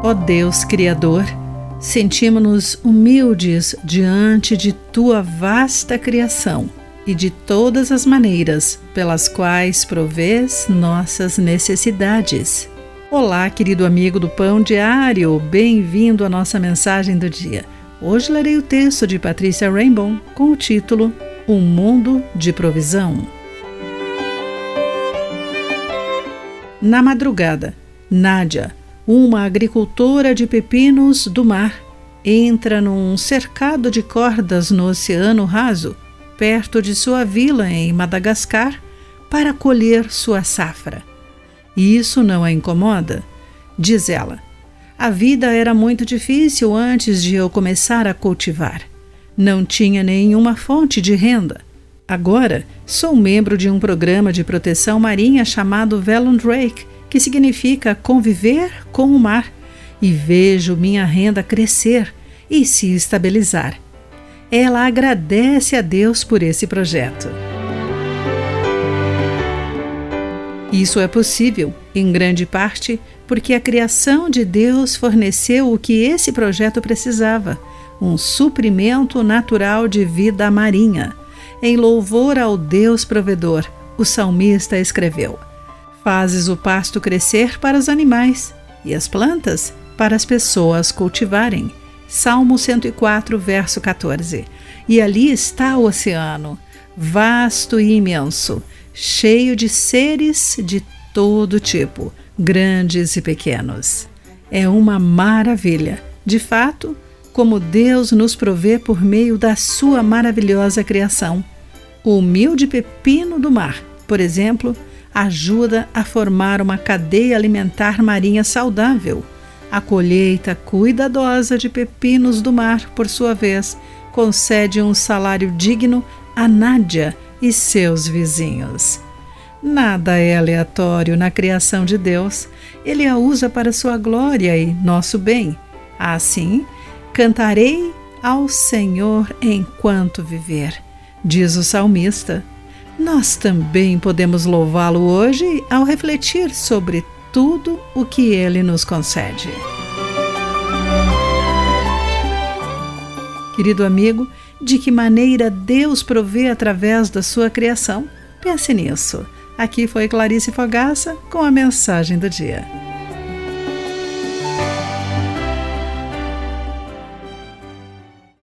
Ó Deus Criador, sentimos-nos humildes diante de tua vasta criação e de todas as maneiras pelas quais provês nossas necessidades. Olá, querido amigo do Pão Diário, bem-vindo à nossa mensagem do dia. Hoje lerei o texto de Patrícia Rainbow com o título Um Mundo de Provisão. Na madrugada, Nádia, uma agricultora de pepinos do mar, entra num cercado de cordas no oceano raso perto de sua vila em Madagascar para colher sua safra. E isso não a incomoda? Diz ela. A vida era muito difícil antes de eu começar a cultivar. Não tinha nenhuma fonte de renda. Agora, sou membro de um programa de proteção marinha chamado Velon Drake, que significa conviver com o mar, e vejo minha renda crescer e se estabilizar ela agradece a Deus por esse projeto. Isso é possível, em grande parte, porque a criação de Deus forneceu o que esse projeto precisava: um suprimento natural de vida marinha. Em louvor ao Deus provedor, o salmista escreveu: Fazes o pasto crescer para os animais e as plantas para as pessoas cultivarem. Salmo 104, verso 14. E ali está o oceano, vasto e imenso, cheio de seres de todo tipo, grandes e pequenos. É uma maravilha, de fato, como Deus nos provê por meio da sua maravilhosa criação. O humilde pepino do mar, por exemplo, ajuda a formar uma cadeia alimentar marinha saudável a colheita cuidadosa de pepinos do mar, por sua vez, concede um salário digno a Nádia e seus vizinhos. Nada é aleatório na criação de Deus, ele a usa para sua glória e nosso bem. Assim, cantarei ao Senhor enquanto viver, diz o salmista. Nós também podemos louvá-lo hoje ao refletir sobre tudo o que ele nos concede. Querido amigo, de que maneira Deus provê através da sua criação? Pense nisso. Aqui foi Clarice Fogaça com a mensagem do dia.